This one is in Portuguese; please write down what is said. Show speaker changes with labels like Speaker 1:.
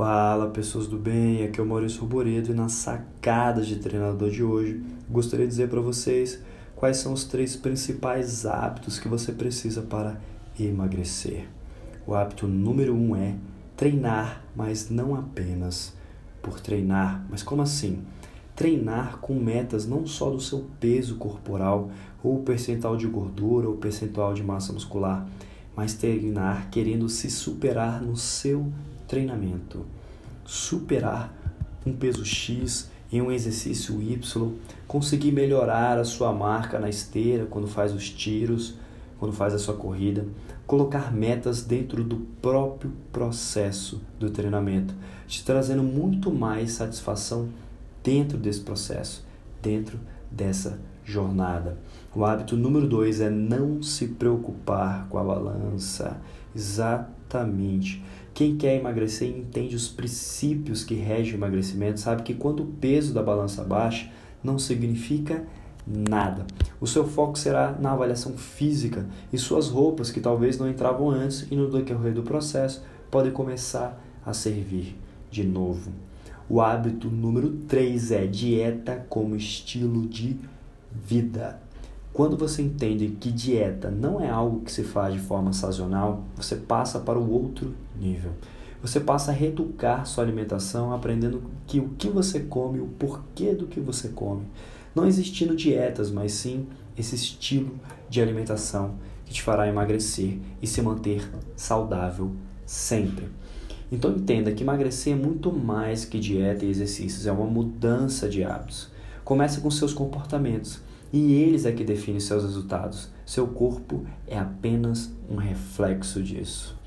Speaker 1: Fala pessoas do bem, aqui é o Maurício Ruboredo e na sacada de treinador de hoje gostaria de dizer para vocês quais são os três principais hábitos que você precisa para emagrecer. O hábito número um é treinar, mas não apenas por treinar. Mas como assim? Treinar com metas não só do seu peso corporal ou percentual de gordura ou percentual de massa muscular, mas treinar querendo se superar no seu treinamento. Superar um peso X em um exercício Y, conseguir melhorar a sua marca na esteira quando faz os tiros, quando faz a sua corrida, colocar metas dentro do próprio processo do treinamento, te trazendo muito mais satisfação dentro desse processo, dentro dessa jornada. O hábito número dois é não se preocupar com a balança. Exatamente. Quem quer emagrecer e entende os princípios que regem o emagrecimento sabe que quando o peso da balança baixa, não significa nada. O seu foco será na avaliação física e suas roupas, que talvez não entravam antes e no decorrer do processo podem começar a servir de novo. O hábito número 3 é dieta como estilo de vida. Quando você entende que dieta não é algo que se faz de forma sazonal, você passa para o outro nível. Você passa a reeducar sua alimentação, aprendendo que o que você come, o porquê do que você come. Não existindo dietas, mas sim esse estilo de alimentação que te fará emagrecer e se manter saudável sempre. Então entenda que emagrecer é muito mais que dieta e exercícios, é uma mudança de hábitos. Comece com seus comportamentos e eles é que definem seus resultados. Seu corpo é apenas um reflexo disso.